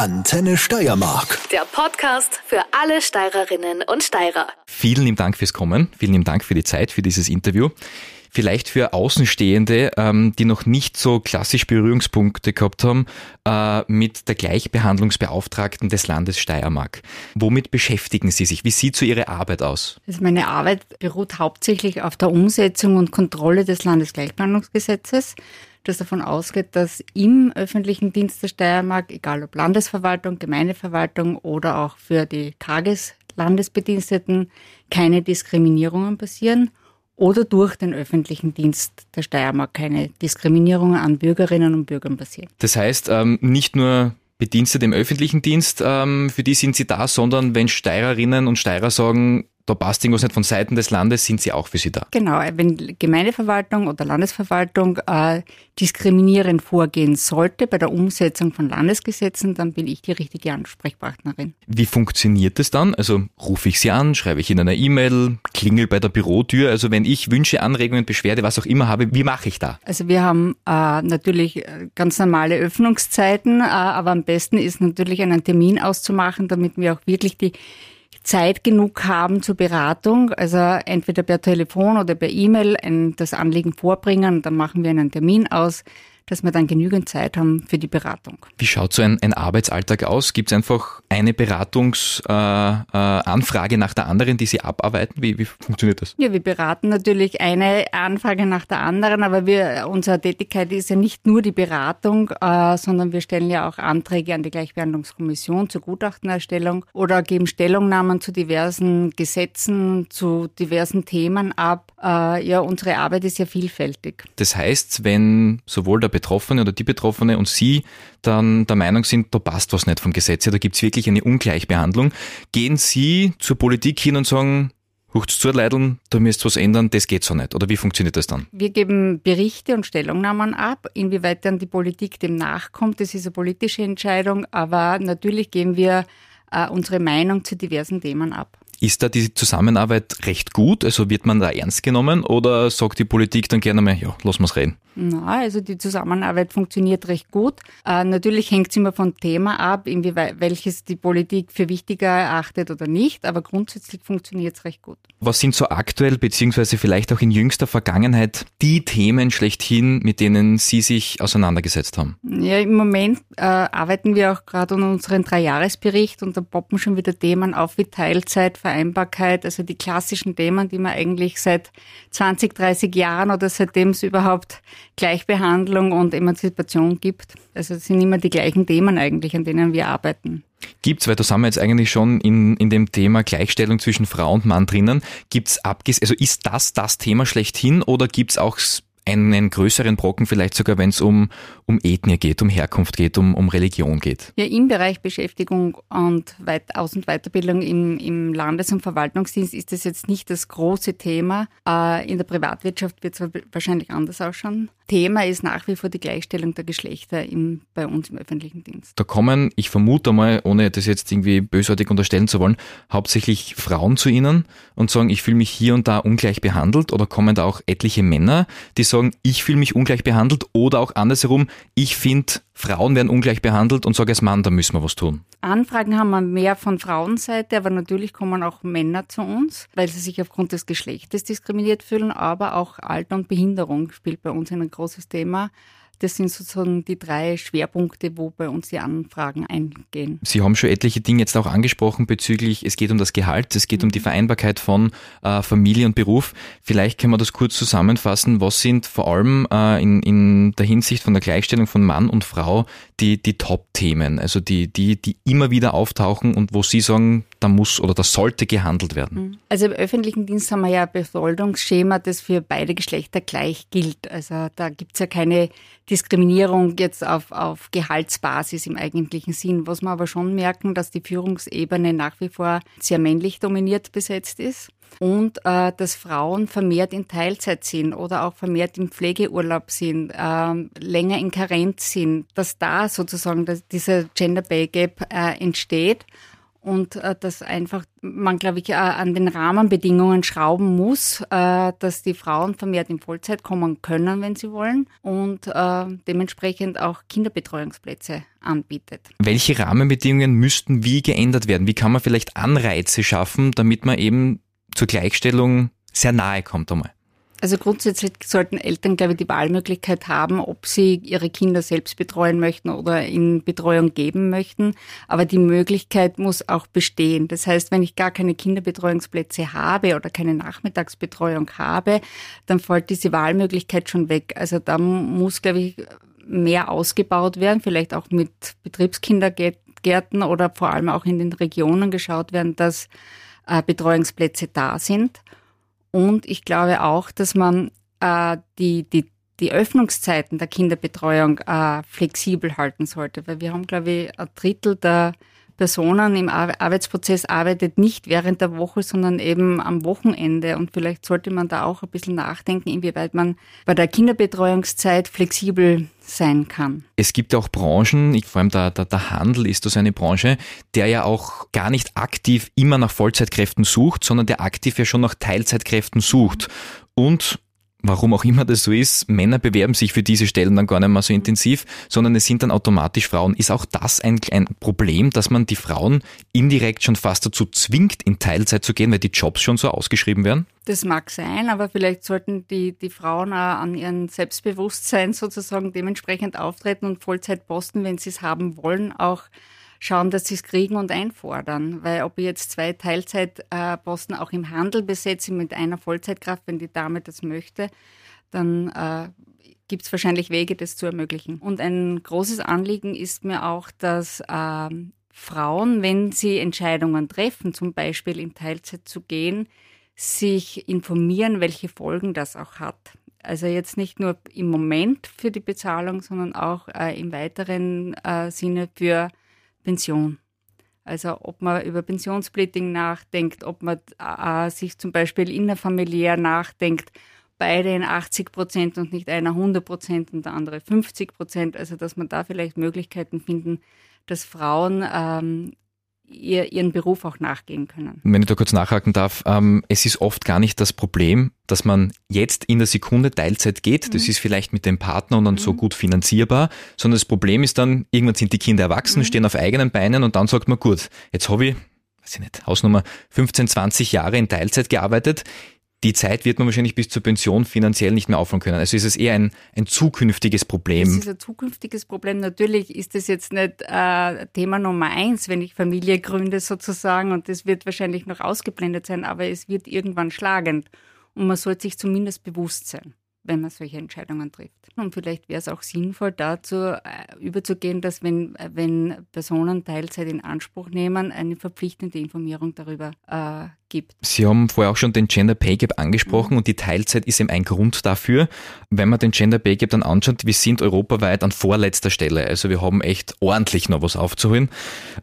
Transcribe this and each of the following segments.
Antenne Steiermark. Der Podcast für alle Steirerinnen und Steirer. Vielen lieben Dank fürs Kommen. Vielen lieben Dank für die Zeit, für dieses Interview. Vielleicht für Außenstehende, ähm, die noch nicht so klassisch Berührungspunkte gehabt haben, äh, mit der Gleichbehandlungsbeauftragten des Landes Steiermark. Womit beschäftigen Sie sich? Wie sieht so Ihre Arbeit aus? Also meine Arbeit beruht hauptsächlich auf der Umsetzung und Kontrolle des Landesgleichbehandlungsgesetzes das davon ausgeht, dass im öffentlichen Dienst der Steiermark, egal ob Landesverwaltung, Gemeindeverwaltung oder auch für die Tageslandesbediensteten, keine Diskriminierungen passieren oder durch den öffentlichen Dienst der Steiermark keine Diskriminierungen an Bürgerinnen und Bürgern passieren. Das heißt, ähm, nicht nur Bedienstete im öffentlichen Dienst, ähm, für die sind Sie da, sondern wenn Steirerinnen und Steirer sagen, da passt irgendwas nicht von Seiten des Landes, sind Sie auch für Sie da? Genau, wenn Gemeindeverwaltung oder Landesverwaltung äh, diskriminierend vorgehen sollte bei der Umsetzung von Landesgesetzen, dann bin ich die richtige Ansprechpartnerin. Wie funktioniert das dann? Also rufe ich Sie an, schreibe ich Ihnen eine E-Mail, klingel bei der Bürotür. Also wenn ich Wünsche, Anregungen, Beschwerde, was auch immer habe, wie mache ich da? Also wir haben äh, natürlich äh, ganz normale Öffnungszeiten, äh, aber am besten ist natürlich einen Termin auszumachen, damit wir auch wirklich die Zeit genug haben zur Beratung, also entweder per Telefon oder per E-Mail das Anliegen vorbringen, dann machen wir einen Termin aus dass wir dann genügend Zeit haben für die Beratung. Wie schaut so ein, ein Arbeitsalltag aus? Gibt es einfach eine Beratungsanfrage äh, äh, nach der anderen, die Sie abarbeiten? Wie, wie funktioniert das? Ja, wir beraten natürlich eine Anfrage nach der anderen, aber wir, unsere Tätigkeit ist ja nicht nur die Beratung, äh, sondern wir stellen ja auch Anträge an die Gleichbehandlungskommission zur Gutachtenerstellung oder geben Stellungnahmen zu diversen Gesetzen, zu diversen Themen ab. Äh, ja, unsere Arbeit ist ja vielfältig. Das heißt, wenn sowohl der Betroffene oder die Betroffene und Sie dann der Meinung sind, da passt was nicht vom Gesetz her, da gibt es wirklich eine Ungleichbehandlung, gehen Sie zur Politik hin und sagen, Hucht's zu Leideln, da müsst was ändern, das geht so nicht. Oder wie funktioniert das dann? Wir geben Berichte und Stellungnahmen ab. Inwieweit dann die Politik dem nachkommt, das ist eine politische Entscheidung. Aber natürlich geben wir äh, unsere Meinung zu diversen Themen ab. Ist da die Zusammenarbeit recht gut? Also wird man da ernst genommen oder sagt die Politik dann gerne mal, ja, lass mal's reden? Na, also die Zusammenarbeit funktioniert recht gut. Äh, natürlich hängt es immer vom Thema ab, inwieweit welches die Politik für wichtiger erachtet oder nicht, aber grundsätzlich funktioniert es recht gut. Was sind so aktuell beziehungsweise vielleicht auch in jüngster Vergangenheit die Themen schlechthin, mit denen Sie sich auseinandergesetzt haben? Ja, im Moment äh, arbeiten wir auch gerade an unserem Dreijahresbericht und da poppen schon wieder Themen auf wie Teilzeit, Vereinbarkeit, also die klassischen Themen, die man eigentlich seit 20, 30 Jahren oder seitdem es überhaupt Gleichbehandlung und Emanzipation gibt. Also es sind immer die gleichen Themen eigentlich, an denen wir arbeiten. Gibt's, weil da sind wir jetzt eigentlich schon in, in dem Thema Gleichstellung zwischen Frau und Mann drinnen. Gibt's abges, also ist das das Thema schlechthin oder gibt's auch einen größeren Brocken, vielleicht sogar wenn es um, um Ethnie geht, um Herkunft geht, um, um Religion geht? Ja, im Bereich Beschäftigung und Weit Aus- und Weiterbildung im, im Landes- und Verwaltungsdienst ist das jetzt nicht das große Thema. Äh, in der Privatwirtschaft wird es wahrscheinlich anders ausschauen. Thema ist nach wie vor die Gleichstellung der Geschlechter im, bei uns im öffentlichen Dienst. Da kommen, ich vermute mal, ohne das jetzt irgendwie bösartig unterstellen zu wollen, hauptsächlich Frauen zu Ihnen und sagen, ich fühle mich hier und da ungleich behandelt oder kommen da auch etliche Männer, die sagen, ich fühle mich ungleich behandelt oder auch andersherum, ich finde, Frauen werden ungleich behandelt und sage als Mann, da müssen wir was tun. Anfragen haben wir mehr von Frauenseite, aber natürlich kommen auch Männer zu uns, weil sie sich aufgrund des Geschlechtes diskriminiert fühlen, aber auch Alter und Behinderung spielt bei uns ein großes Thema. Das sind sozusagen die drei Schwerpunkte, wo bei uns die Anfragen eingehen. Sie haben schon etliche Dinge jetzt auch angesprochen bezüglich, es geht um das Gehalt, es geht um die mhm. Vereinbarkeit von äh, Familie und Beruf. Vielleicht können wir das kurz zusammenfassen. Was sind vor allem äh, in, in der Hinsicht von der Gleichstellung von Mann und Frau die, die Top-Themen, also die, die, die immer wieder auftauchen und wo Sie sagen, da muss oder da sollte gehandelt werden? Mhm. Also im öffentlichen Dienst haben wir ja ein Besoldungsschema, das für beide Geschlechter gleich gilt. Also da gibt es ja keine Diskriminierung jetzt auf, auf Gehaltsbasis im eigentlichen Sinn. Was wir aber schon merken, dass die Führungsebene nach wie vor sehr männlich dominiert besetzt ist und äh, dass Frauen vermehrt in Teilzeit sind oder auch vermehrt im Pflegeurlaub sind, äh, länger in Karenz sind, dass da sozusagen dass dieser Gender Pay Gap äh, entsteht und äh, dass einfach man, glaube ich, äh, an den Rahmenbedingungen schrauben muss, äh, dass die Frauen vermehrt in Vollzeit kommen können, wenn sie wollen und äh, dementsprechend auch Kinderbetreuungsplätze anbietet. Welche Rahmenbedingungen müssten wie geändert werden? Wie kann man vielleicht Anreize schaffen, damit man eben zur Gleichstellung sehr nahe kommt einmal? Also grundsätzlich sollten Eltern, glaube ich, die Wahlmöglichkeit haben, ob sie ihre Kinder selbst betreuen möchten oder in Betreuung geben möchten. Aber die Möglichkeit muss auch bestehen. Das heißt, wenn ich gar keine Kinderbetreuungsplätze habe oder keine Nachmittagsbetreuung habe, dann fällt diese Wahlmöglichkeit schon weg. Also da muss, glaube ich, mehr ausgebaut werden, vielleicht auch mit Betriebskindergärten oder vor allem auch in den Regionen geschaut werden, dass äh, Betreuungsplätze da sind. Und ich glaube auch, dass man äh, die, die, die Öffnungszeiten der Kinderbetreuung äh, flexibel halten sollte, weil wir haben, glaube ich, ein Drittel der Personen im Arbeitsprozess arbeitet nicht während der Woche, sondern eben am Wochenende. Und vielleicht sollte man da auch ein bisschen nachdenken, inwieweit man bei der Kinderbetreuungszeit flexibel sein kann. Es gibt auch Branchen, vor allem der, der, der Handel ist das eine Branche, der ja auch gar nicht aktiv immer nach Vollzeitkräften sucht, sondern der aktiv ja schon nach Teilzeitkräften sucht. Und warum auch immer das so ist, Männer bewerben sich für diese Stellen dann gar nicht mehr so intensiv, sondern es sind dann automatisch Frauen. Ist auch das ein, ein Problem, dass man die Frauen indirekt schon fast dazu zwingt, in Teilzeit zu gehen, weil die Jobs schon so ausgeschrieben werden? Das mag sein, aber vielleicht sollten die, die Frauen auch an ihrem Selbstbewusstsein sozusagen dementsprechend auftreten und Vollzeit posten, wenn sie es haben wollen, auch schauen, dass sie es kriegen und einfordern. Weil ob ich jetzt zwei Teilzeitposten auch im Handel besetze mit einer Vollzeitkraft, wenn die Dame das möchte, dann äh, gibt es wahrscheinlich Wege, das zu ermöglichen. Und ein großes Anliegen ist mir auch, dass äh, Frauen, wenn sie Entscheidungen treffen, zum Beispiel in Teilzeit zu gehen, sich informieren, welche Folgen das auch hat. Also jetzt nicht nur im Moment für die Bezahlung, sondern auch äh, im weiteren äh, Sinne für Pension. Also ob man über Pensionssplitting nachdenkt, ob man äh, sich zum Beispiel innerfamiliär nachdenkt, beide in 80 Prozent und nicht einer 100 Prozent und der andere 50 Prozent. Also dass man da vielleicht Möglichkeiten finden, dass Frauen ähm, ihr, ihren Beruf auch nachgehen können. Wenn ich da kurz nachhaken darf, ähm, es ist oft gar nicht das Problem, dass man jetzt in der Sekunde Teilzeit geht. Mhm. Das ist vielleicht mit dem Partner und dann mhm. so gut finanzierbar, sondern das Problem ist dann, irgendwann sind die Kinder erwachsen, mhm. stehen auf eigenen Beinen und dann sagt man, gut, jetzt habe ich, weiß ich nicht, Hausnummer 15, 20 Jahre in Teilzeit gearbeitet die Zeit wird man wahrscheinlich bis zur Pension finanziell nicht mehr aufholen können. Also ist es eher ein, ein zukünftiges Problem. Es ist ein zukünftiges Problem. Natürlich ist das jetzt nicht äh, Thema Nummer eins, wenn ich Familie gründe sozusagen und das wird wahrscheinlich noch ausgeblendet sein, aber es wird irgendwann schlagend und man sollte sich zumindest bewusst sein wenn man solche Entscheidungen trifft. Und vielleicht wäre es auch sinnvoll, dazu äh, überzugehen, dass wenn, äh, wenn Personen Teilzeit in Anspruch nehmen, eine verpflichtende Informierung darüber äh, gibt. Sie haben vorher auch schon den Gender Pay Gap angesprochen mhm. und die Teilzeit ist eben ein Grund dafür. Wenn man den Gender Pay Gap dann anschaut, wir sind europaweit an vorletzter Stelle. Also wir haben echt ordentlich noch was aufzuholen.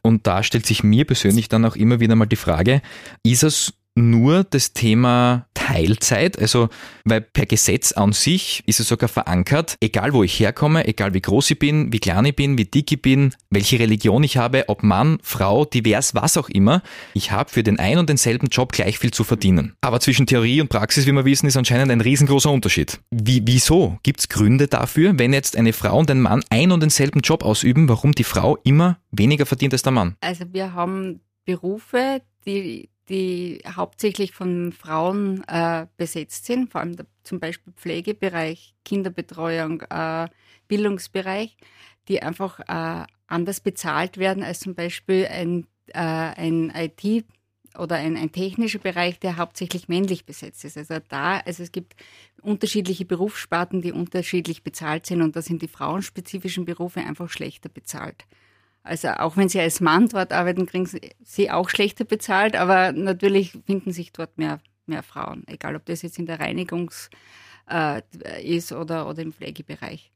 Und da stellt sich mir persönlich dann auch immer wieder mal die Frage, ist es nur das Thema Teilzeit, also weil per Gesetz an sich ist es sogar verankert, egal wo ich herkomme, egal wie groß ich bin, wie klein ich bin, wie dick ich bin, welche Religion ich habe, ob Mann, Frau, divers, was auch immer, ich habe für den einen und denselben Job gleich viel zu verdienen. Aber zwischen Theorie und Praxis, wie wir wissen, ist anscheinend ein riesengroßer Unterschied. Wie, wieso? Gibt es Gründe dafür, wenn jetzt eine Frau und ein Mann einen und denselben Job ausüben, warum die Frau immer weniger verdient als der Mann? Also wir haben Berufe, die die hauptsächlich von Frauen äh, besetzt sind, vor allem der, zum Beispiel Pflegebereich, Kinderbetreuung, äh, Bildungsbereich, die einfach äh, anders bezahlt werden als zum Beispiel ein, äh, ein IT- oder ein, ein technischer Bereich, der hauptsächlich männlich besetzt ist. Also da, also es gibt unterschiedliche Berufssparten, die unterschiedlich bezahlt sind und da sind die frauenspezifischen Berufe einfach schlechter bezahlt. Also auch wenn sie als Mann dort arbeiten, kriegen sie auch schlechter bezahlt, aber natürlich finden sich dort mehr, mehr Frauen, egal ob das jetzt in der Reinigungs äh, ist oder, oder im Pflegebereich.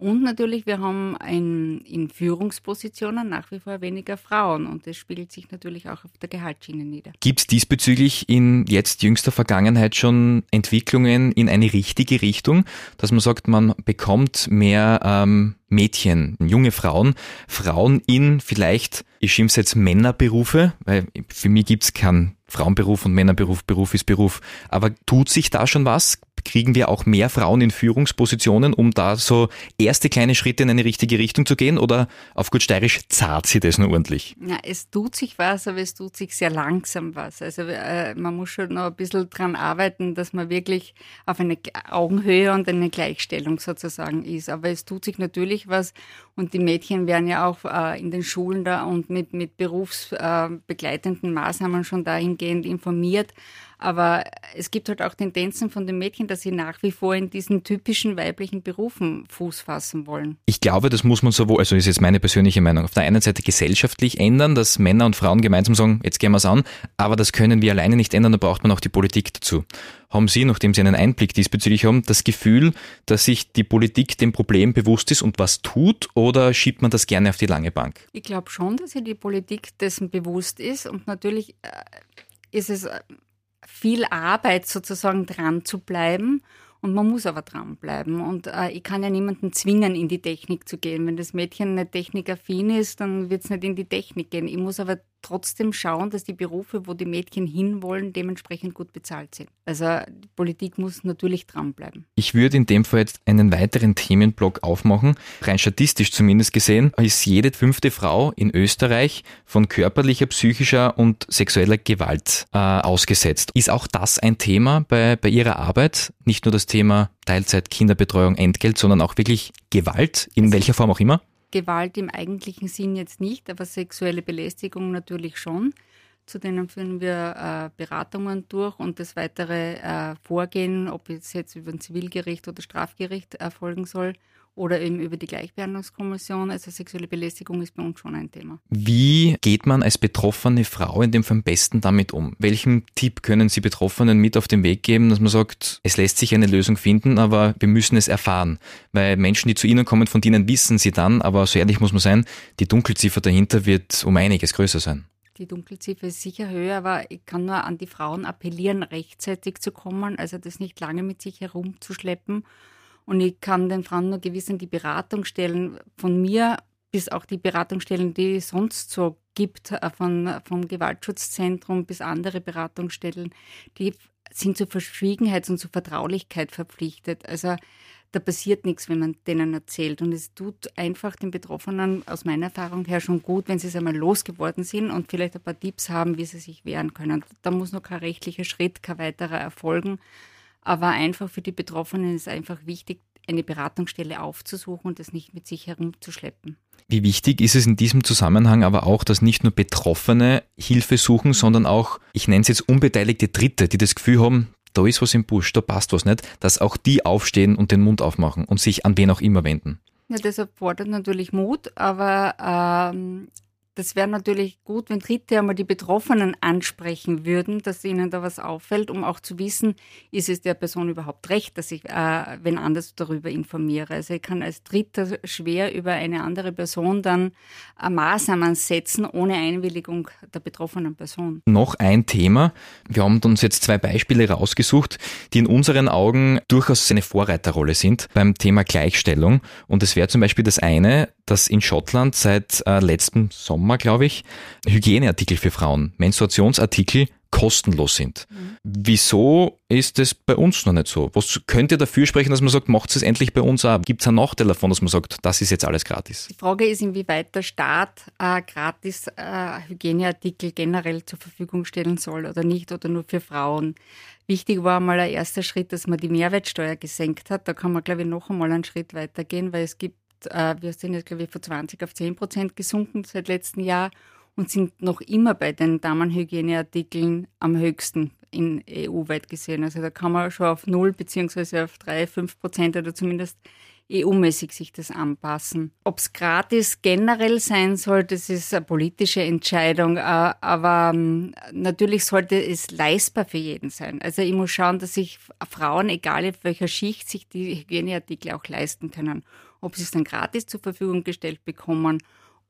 Und natürlich, wir haben ein, in Führungspositionen nach wie vor weniger Frauen und das spiegelt sich natürlich auch auf der Gehaltsschiene nieder. Gibt es diesbezüglich in jetzt jüngster Vergangenheit schon Entwicklungen in eine richtige Richtung, dass man sagt, man bekommt mehr ähm, Mädchen, junge Frauen, Frauen in vielleicht, ich schimpfe jetzt Männerberufe, weil für mich gibt's keinen Frauenberuf und Männerberuf, Beruf ist Beruf. Aber tut sich da schon was? Kriegen wir auch mehr Frauen in Führungspositionen, um da so erste kleine Schritte in eine richtige Richtung zu gehen? Oder auf gut steirisch zart sie das nur ordentlich? Ja, es tut sich was, aber es tut sich sehr langsam was. Also äh, man muss schon noch ein bisschen dran arbeiten, dass man wirklich auf eine Augenhöhe und eine Gleichstellung sozusagen ist. Aber es tut sich natürlich was und die Mädchen werden ja auch äh, in den Schulen da und mit, mit berufsbegleitenden äh, Maßnahmen schon dahingehend informiert. Aber es gibt halt auch Tendenzen von den Mädchen, dass sie nach wie vor in diesen typischen weiblichen Berufen Fuß fassen wollen. Ich glaube, das muss man sowohl, also ist jetzt meine persönliche Meinung, auf der einen Seite gesellschaftlich ändern, dass Männer und Frauen gemeinsam sagen, jetzt gehen wir es an, aber das können wir alleine nicht ändern, da braucht man auch die Politik dazu. Haben Sie, nachdem Sie einen Einblick diesbezüglich haben, das Gefühl, dass sich die Politik dem Problem bewusst ist und was tut oder schiebt man das gerne auf die lange Bank? Ich glaube schon, dass sich die Politik dessen bewusst ist und natürlich äh, ist es viel Arbeit sozusagen dran zu bleiben. Und man muss aber dranbleiben. Und äh, ich kann ja niemanden zwingen, in die Technik zu gehen. Wenn das Mädchen nicht technikaffin ist, dann wird es nicht in die Technik gehen. Ich muss aber trotzdem schauen, dass die Berufe, wo die Mädchen hinwollen, dementsprechend gut bezahlt sind. Also die Politik muss natürlich dranbleiben. Ich würde in dem Fall jetzt einen weiteren Themenblock aufmachen. Rein statistisch zumindest gesehen ist jede fünfte Frau in Österreich von körperlicher, psychischer und sexueller Gewalt äh, ausgesetzt. Ist auch das ein Thema bei, bei Ihrer Arbeit? Nicht nur das Thema Teilzeit, Kinderbetreuung, Entgelt, sondern auch wirklich Gewalt, in welcher Form auch immer? Gewalt im eigentlichen Sinn jetzt nicht, aber sexuelle Belästigung natürlich schon. Zu denen führen wir äh, Beratungen durch und das weitere äh, Vorgehen, ob es jetzt über ein Zivilgericht oder Strafgericht erfolgen soll oder eben über die Gleichbehandlungskommission. Also sexuelle Belästigung ist bei uns schon ein Thema. Wie geht man als betroffene Frau in dem Fall am besten damit um? Welchen Tipp können Sie Betroffenen mit auf den Weg geben, dass man sagt, es lässt sich eine Lösung finden, aber wir müssen es erfahren? Weil Menschen, die zu Ihnen kommen, von denen wissen sie dann, aber so ehrlich muss man sein, die Dunkelziffer dahinter wird um einiges größer sein. Die Dunkelziffer ist sicher höher, aber ich kann nur an die Frauen appellieren, rechtzeitig zu kommen, also das nicht lange mit sich herumzuschleppen und ich kann den Frauen nur gewissen die Beratungsstellen von mir bis auch die Beratungsstellen, die es sonst so gibt, äh, von, vom Gewaltschutzzentrum bis andere Beratungsstellen, die sind zur Verschwiegenheit und zur Vertraulichkeit verpflichtet. Also da passiert nichts, wenn man denen erzählt. Und es tut einfach den Betroffenen aus meiner Erfahrung her schon gut, wenn sie es einmal losgeworden sind und vielleicht ein paar Tipps haben, wie sie sich wehren können. Da muss noch kein rechtlicher Schritt, kein weiterer erfolgen. Aber einfach für die Betroffenen ist einfach wichtig, eine Beratungsstelle aufzusuchen und das nicht mit sich herumzuschleppen. Wie wichtig ist es in diesem Zusammenhang aber auch, dass nicht nur Betroffene Hilfe suchen, sondern auch, ich nenne es jetzt unbeteiligte Dritte, die das Gefühl haben, da ist was im Busch, da passt was nicht, dass auch die aufstehen und den Mund aufmachen und sich an wen auch immer wenden. Ja, das erfordert natürlich Mut, aber ähm, das wäre natürlich gut, wenn Dritte einmal die Betroffenen ansprechen würden, dass ihnen da was auffällt, um auch zu wissen, ist es der Person überhaupt recht, dass ich äh, wenn anders darüber informiere. Also ich kann als Dritter schwer über eine andere Person dann äh, Maßnahmen setzen, ohne Einwilligung der betroffenen Person. Noch ein Thema. Wir haben uns jetzt zwei Beispiele rausgesucht, die in unseren Augen durchaus eine Vorreiterrolle sind beim Thema Gleichstellung. Und es wäre zum Beispiel das eine, dass in Schottland seit äh, letztem Sommer, glaube ich, Hygieneartikel für Frauen, Menstruationsartikel kostenlos sind. Mhm. Wieso ist es bei uns noch nicht so? Was könnte dafür sprechen, dass man sagt, macht es endlich bei uns auch? Gibt es einen Nachteil davon, dass man sagt, das ist jetzt alles gratis? Die Frage ist, inwieweit der Staat äh, gratis äh, Hygieneartikel generell zur Verfügung stellen soll oder nicht oder nur für Frauen. Wichtig war einmal ein erster Schritt, dass man die Mehrwertsteuer gesenkt hat. Da kann man, glaube ich, noch einmal einen Schritt weitergehen, weil es gibt äh, wir sind jetzt, glaube ich, von 20 auf 10 Prozent gesunken seit letztem Jahr und sind noch immer bei den Damenhygieneartikeln am höchsten in EU-weit gesehen. Also da kann man schon auf 0 beziehungsweise auf 3, 5 Prozent oder zumindest EU-mäßig sich das anpassen. Ob es gratis generell sein soll, das ist eine politische Entscheidung, äh, aber ähm, natürlich sollte es leistbar für jeden sein. Also ich muss schauen, dass sich Frauen, egal auf welcher Schicht, sich die Hygieneartikel auch leisten können. Ob sie es dann gratis zur Verfügung gestellt bekommen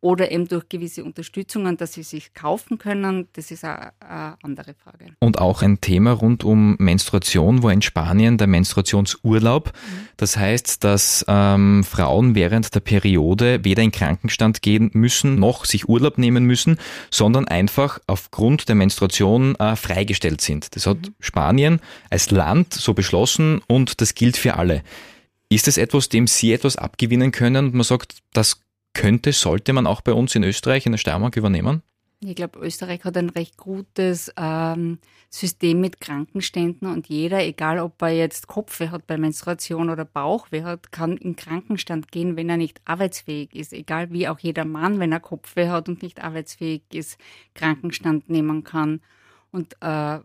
oder eben durch gewisse Unterstützungen, dass sie sich kaufen können, das ist eine, eine andere Frage. Und auch ein Thema rund um Menstruation, wo in Spanien der Menstruationsurlaub, mhm. das heißt, dass ähm, Frauen während der Periode weder in Krankenstand gehen müssen, noch sich Urlaub nehmen müssen, sondern einfach aufgrund der Menstruation äh, freigestellt sind. Das hat mhm. Spanien als Land so beschlossen und das gilt für alle. Ist es etwas, dem Sie etwas abgewinnen können und man sagt, das könnte, sollte man auch bei uns in Österreich, in der Steiermark übernehmen? Ich glaube, Österreich hat ein recht gutes ähm, System mit Krankenständen und jeder, egal ob er jetzt Kopfweh hat bei Menstruation oder Bauchweh hat, kann in Krankenstand gehen, wenn er nicht arbeitsfähig ist. Egal wie auch jeder Mann, wenn er Kopfweh hat und nicht arbeitsfähig ist, Krankenstand nehmen kann. Und äh,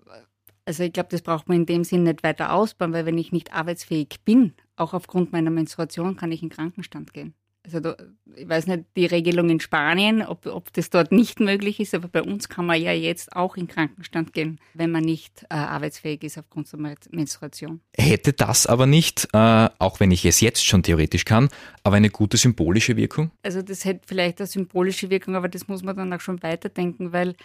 also ich glaube, das braucht man in dem Sinn nicht weiter ausbauen, weil wenn ich nicht arbeitsfähig bin, auch aufgrund meiner Menstruation, kann ich in Krankenstand gehen. Also da, ich weiß nicht, die Regelung in Spanien, ob, ob das dort nicht möglich ist, aber bei uns kann man ja jetzt auch in Krankenstand gehen, wenn man nicht äh, arbeitsfähig ist aufgrund der Menstruation. Hätte das aber nicht, äh, auch wenn ich es jetzt schon theoretisch kann, aber eine gute symbolische Wirkung? Also das hätte vielleicht eine symbolische Wirkung, aber das muss man dann auch schon weiterdenken, weil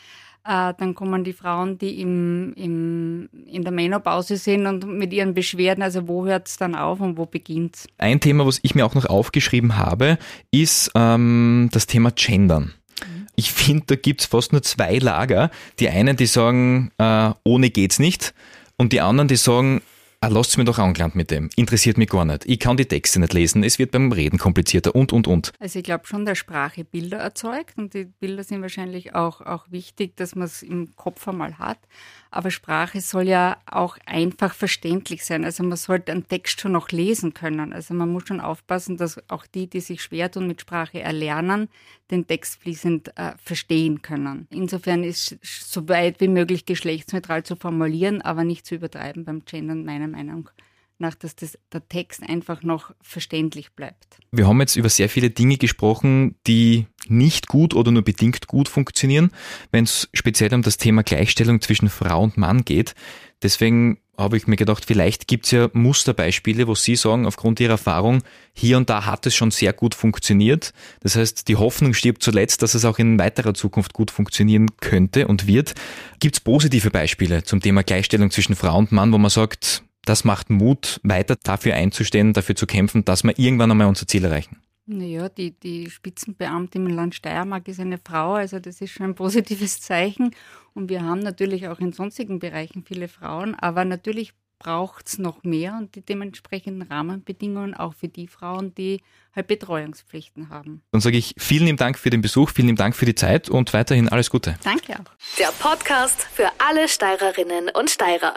äh, dann kommen die Frauen, die im, im, in der Menopause sind und mit ihren Beschwerden, also wo hört es dann auf und wo beginnt es? Ein Thema, was ich mir auch noch aufgeschrieben habe, ist ähm, das Thema Gendern. Mhm. Ich finde, da gibt es fast nur zwei Lager. Die einen, die sagen, äh, ohne geht's nicht. Und die anderen, die sagen, Ah, lasst mir doch angelangt mit dem. Interessiert mich gar nicht. Ich kann die Texte nicht lesen. Es wird beim Reden komplizierter und, und, und. Also ich glaube schon, dass Sprache Bilder erzeugt und die Bilder sind wahrscheinlich auch, auch wichtig, dass man es im Kopf einmal hat. Aber Sprache soll ja auch einfach verständlich sein. Also man sollte einen Text schon noch lesen können. Also man muss schon aufpassen, dass auch die, die sich schwer tun mit Sprache erlernen, den Text fließend äh, verstehen können. Insofern ist so weit wie möglich geschlechtsneutral zu formulieren, aber nicht zu übertreiben beim Gendern, meiner Meinung nach, dass das, der Text einfach noch verständlich bleibt. Wir haben jetzt über sehr viele Dinge gesprochen, die nicht gut oder nur bedingt gut funktionieren, wenn es speziell um das Thema Gleichstellung zwischen Frau und Mann geht. Deswegen habe ich mir gedacht, vielleicht gibt es ja Musterbeispiele, wo Sie sagen, aufgrund Ihrer Erfahrung, hier und da hat es schon sehr gut funktioniert. Das heißt, die Hoffnung stirbt zuletzt, dass es auch in weiterer Zukunft gut funktionieren könnte und wird. Gibt es positive Beispiele zum Thema Gleichstellung zwischen Frau und Mann, wo man sagt, das macht Mut, weiter dafür einzustehen, dafür zu kämpfen, dass wir irgendwann einmal unser Ziel erreichen. Naja, die, die Spitzenbeamtin im Land Steiermark ist eine Frau, also das ist schon ein positives Zeichen. Und wir haben natürlich auch in sonstigen Bereichen viele Frauen, aber natürlich braucht es noch mehr und die dementsprechenden Rahmenbedingungen auch für die Frauen, die halt Betreuungspflichten haben. Dann sage ich vielen lieben Dank für den Besuch, vielen lieben Dank für die Zeit und weiterhin alles Gute. Danke auch. Der Podcast für alle Steirerinnen und Steirer.